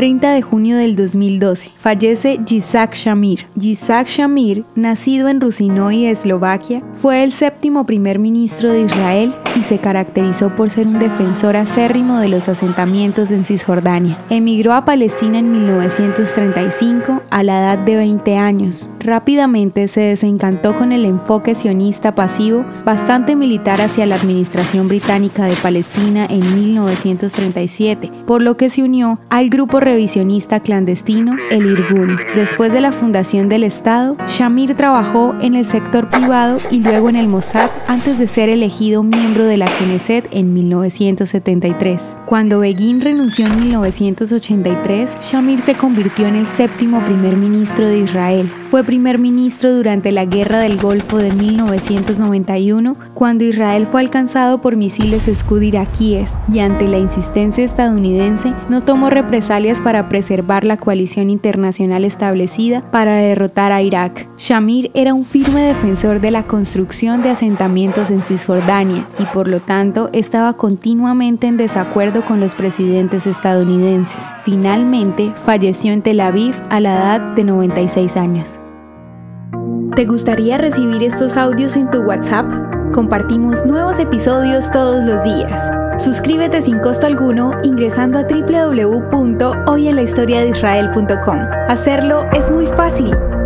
30 de junio del 2012 fallece Yitzhak Shamir. Yitzhak Shamir, nacido en Rusinoy, Eslovaquia, fue el séptimo primer ministro de Israel y se caracterizó por ser un defensor acérrimo de los asentamientos en Cisjordania. Emigró a Palestina en 1935 a la edad de 20 años. Rápidamente se desencantó con el enfoque sionista pasivo, bastante militar hacia la administración británica de Palestina en 1937, por lo que se unió al grupo revisionista clandestino, el Irgun. Después de la fundación del Estado, Shamir trabajó en el sector privado y luego en el Mossad antes de ser elegido miembro de la Knesset en 1973. Cuando Begin renunció en 1983, Shamir se convirtió en el séptimo primer ministro de Israel. Fue primer ministro durante la Guerra del Golfo de 1991, cuando Israel fue alcanzado por misiles Scud iraquíes y ante la insistencia estadounidense no tomó represalias para preservar la coalición internacional establecida para derrotar a Irak. Shamir era un firme defensor de la construcción de asentamientos en Cisjordania y por lo tanto estaba continuamente en desacuerdo con los presidentes estadounidenses. Finalmente falleció en Tel Aviv a la edad de 96 años. ¿Te gustaría recibir estos audios en tu WhatsApp? Compartimos nuevos episodios todos los días. Suscríbete sin costo alguno ingresando a www.hoyenlahistoriadeisrael.com. Hacerlo es muy fácil.